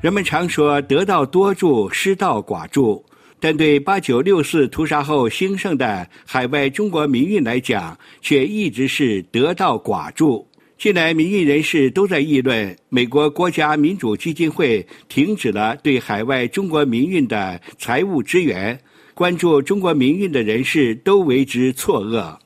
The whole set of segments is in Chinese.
人们常说“得道多助，失道寡助”，但对八九六四屠杀后兴盛的海外中国民运来讲，却一直是得道寡助。近来，民运人士都在议论，美国国家民主基金会停止了对海外中国民运的财务支援。关注中国民运的人士都为之错愕。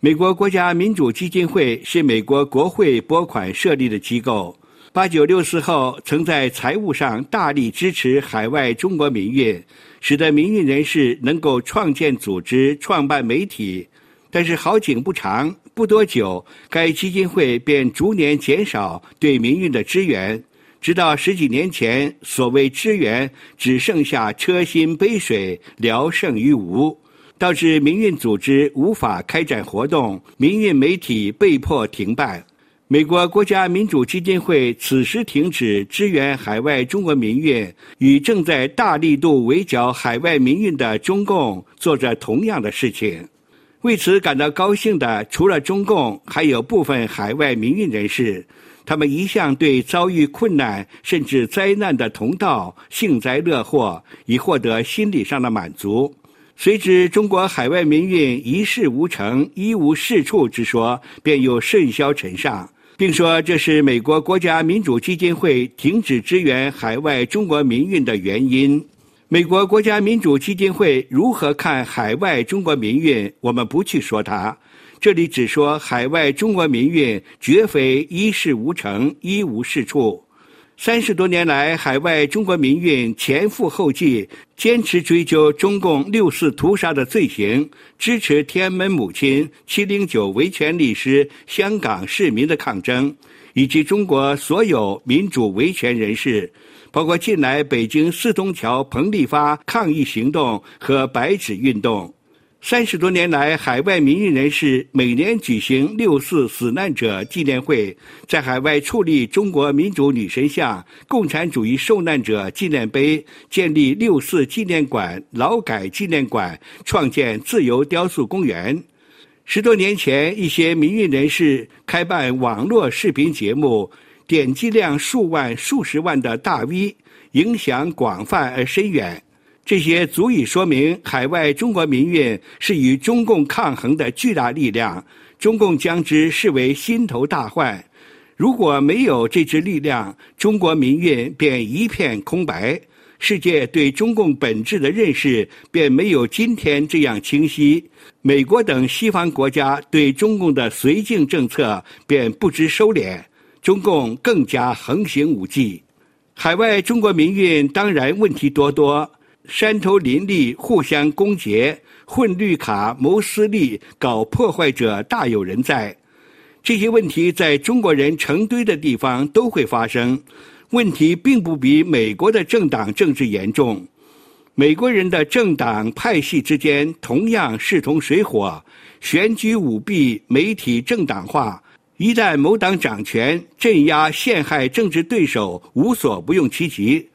美国国家民主基金会是美国国会拨款设立的机构。八九六四后，曾在财务上大力支持海外中国民运，使得民运人士能够创建组织、创办媒体。但是好景不长，不多久，该基金会便逐年减少对民运的支援，直到十几年前，所谓支援只剩下车薪杯水，聊胜于无，导致民运组织无法开展活动，民运媒体被迫停办。美国国家民主基金会此时停止支援海外中国民运，与正在大力度围剿海外民运的中共做着同样的事情。为此感到高兴的，除了中共，还有部分海外民运人士。他们一向对遭遇困难甚至灾难的同道幸灾乐祸，以获得心理上的满足。随之，中国海外民运一事无成、一无是处之说，便又甚嚣尘上。并说这是美国国家民主基金会停止支援海外中国民运的原因。美国国家民主基金会如何看海外中国民运？我们不去说它，这里只说海外中国民运绝非一事无成、一无是处。三十多年来，海外中国民运前赴后继，坚持追究中共六四屠杀的罪行，支持天安门母亲、七零九维权律师、香港市民的抗争，以及中国所有民主维权人士，包括近来北京四通桥彭丽发抗议行动和白纸运动。三十多年来，海外民运人士每年举行六四死难者纪念会，在海外矗立中国民主女神像、共产主义受难者纪念碑，建立六四纪念馆、劳改纪念馆，创建自由雕塑公园。十多年前，一些民运人士开办网络视频节目，点击量数万、数十万的大 V，影响广泛而深远。这些足以说明海外中国民运是与中共抗衡的巨大力量，中共将之视为心头大患。如果没有这支力量，中国民运便一片空白，世界对中共本质的认识便没有今天这样清晰。美国等西方国家对中共的绥靖政策便不知收敛，中共更加横行无忌。海外中国民运当然问题多多。山头林立，互相攻讦，混绿卡、谋私利、搞破坏者大有人在。这些问题在中国人成堆的地方都会发生。问题并不比美国的政党政治严重。美国人的政党派系之间同样势同水火，选举舞弊、媒体政党化。一旦某党掌权，镇压、陷害政治对手，无所不用其极。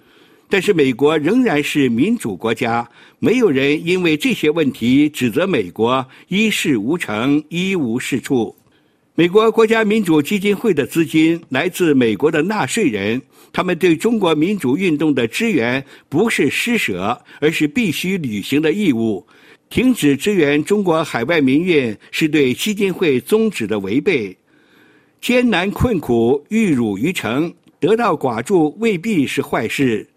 但是美国仍然是民主国家，没有人因为这些问题指责美国一事无成、一无是处。美国国家民主基金会的资金来自美国的纳税人，他们对中国民主运动的支援不是施舍，而是必须履行的义务。停止支援中国海外民运是对基金会宗旨的违背。艰难困苦、玉汝于成、得道寡助未必是坏事。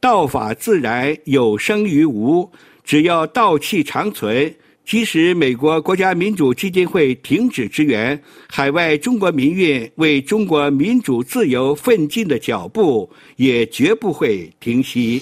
道法自然有生于无，只要道气长存，即使美国国家民主基金会停止支援，海外中国民运为中国民主自由奋进的脚步也绝不会停息。